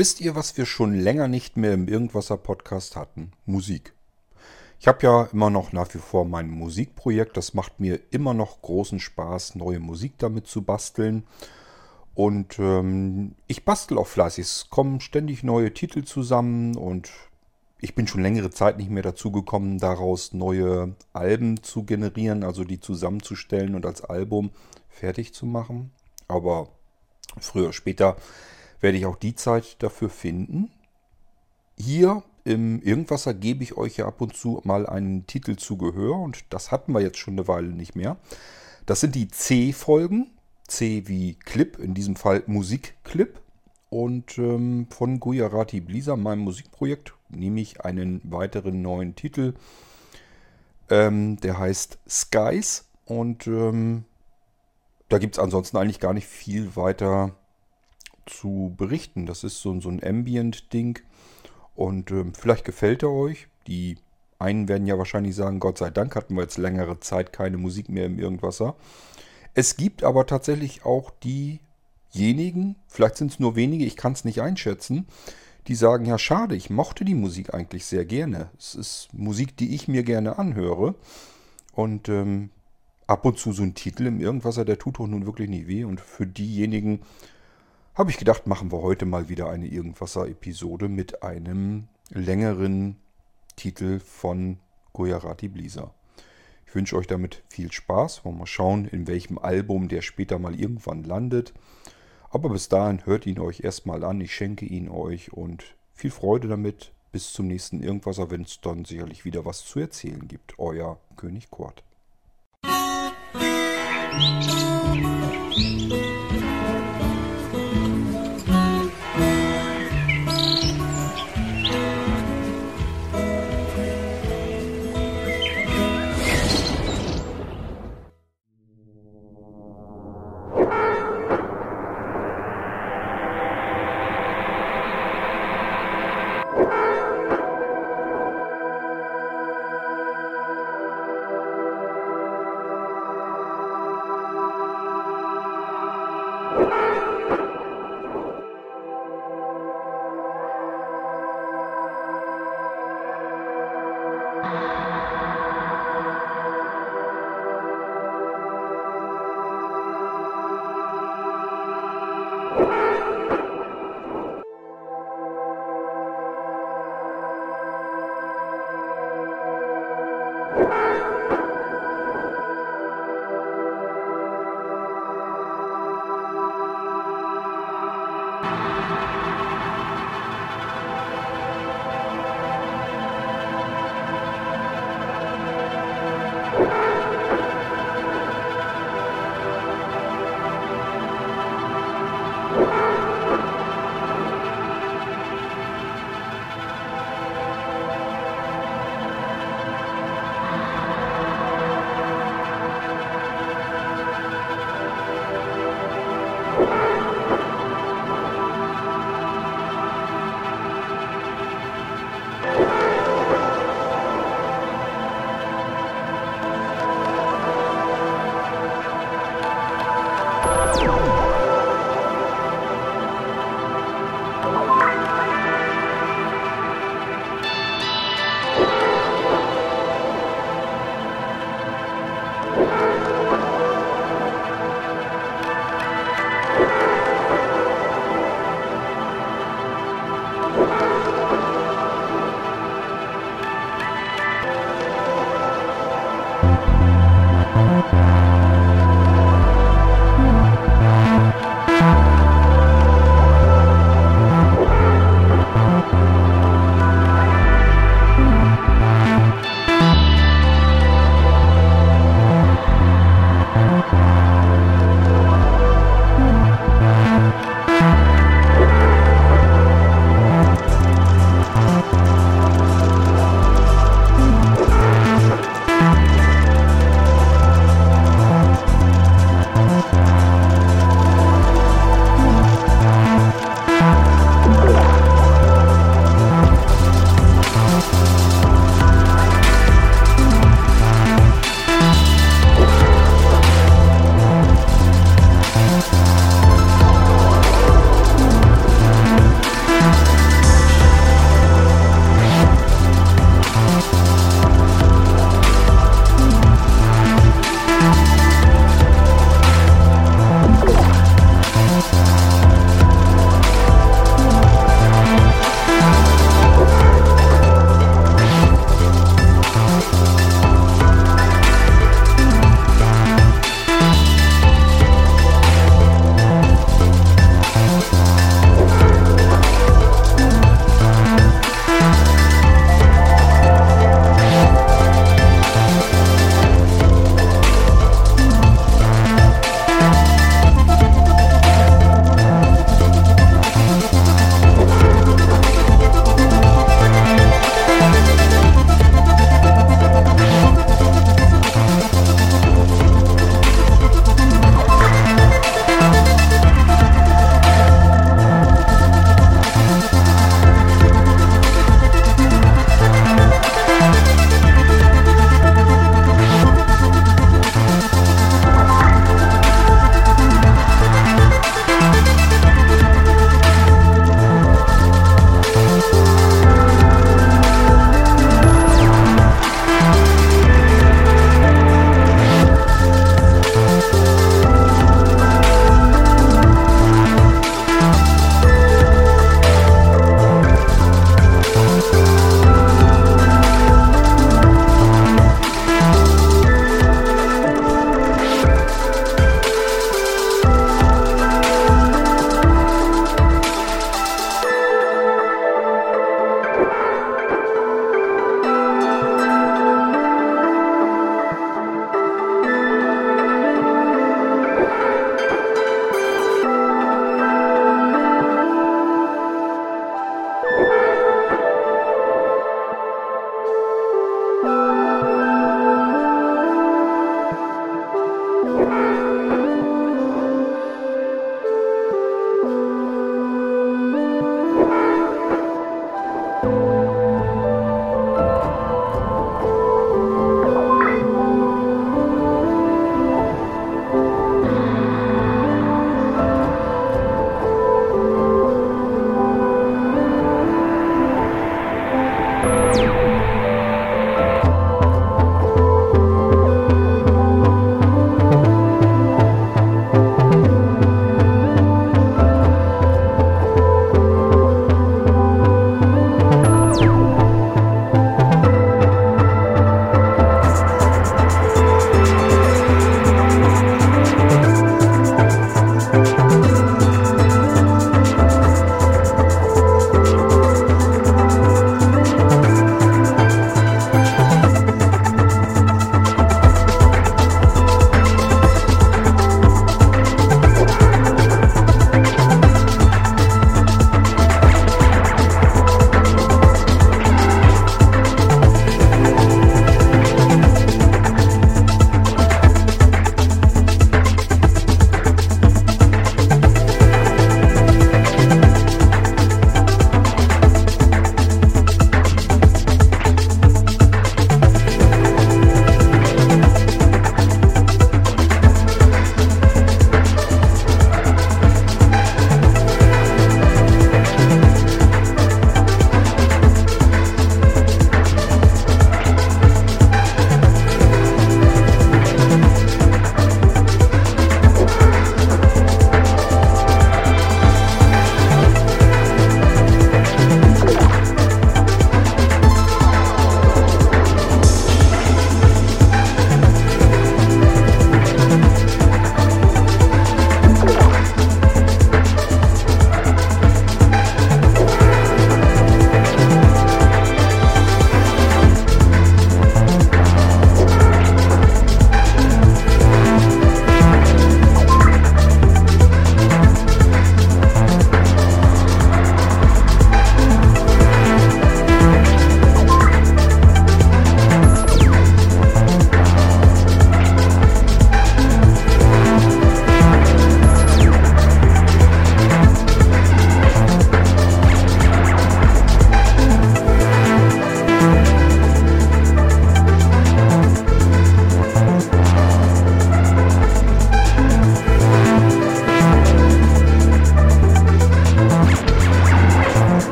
Wisst ihr, was wir schon länger nicht mehr im Irgendwasser Podcast hatten? Musik. Ich habe ja immer noch nach wie vor mein Musikprojekt. Das macht mir immer noch großen Spaß, neue Musik damit zu basteln. Und ähm, ich bastel auch fleißig. Es kommen ständig neue Titel zusammen und ich bin schon längere Zeit nicht mehr dazu gekommen, daraus neue Alben zu generieren, also die zusammenzustellen und als Album fertig zu machen. Aber früher später werde ich auch die Zeit dafür finden. Hier im Irgendwasser gebe ich euch ja ab und zu mal einen Titel zu Gehör und das hatten wir jetzt schon eine Weile nicht mehr. Das sind die C-Folgen. C wie Clip, in diesem Fall Musikclip. Und ähm, von Gujarati Blisa, meinem Musikprojekt, nehme ich einen weiteren neuen Titel. Ähm, der heißt Skies. Und ähm, da gibt es ansonsten eigentlich gar nicht viel weiter zu berichten. Das ist so, so ein Ambient-Ding. Und ähm, vielleicht gefällt er euch. Die einen werden ja wahrscheinlich sagen, Gott sei Dank hatten wir jetzt längere Zeit keine Musik mehr im Irgendwasser. Es gibt aber tatsächlich auch diejenigen, vielleicht sind es nur wenige, ich kann es nicht einschätzen, die sagen, ja schade, ich mochte die Musik eigentlich sehr gerne. Es ist Musik, die ich mir gerne anhöre. Und ähm, ab und zu so ein Titel im Irgendwasser, der tut doch nun wirklich nicht weh. Und für diejenigen habe ich gedacht, machen wir heute mal wieder eine Irgendwasser-Episode mit einem längeren Titel von Gujarati Blisa. Ich wünsche euch damit viel Spaß. Wollen wir mal schauen, in welchem Album der später mal irgendwann landet. Aber bis dahin hört ihn euch erstmal an. Ich schenke ihn euch und viel Freude damit. Bis zum nächsten Irgendwasser, wenn es dann sicherlich wieder was zu erzählen gibt. Euer König Kurt. Bye.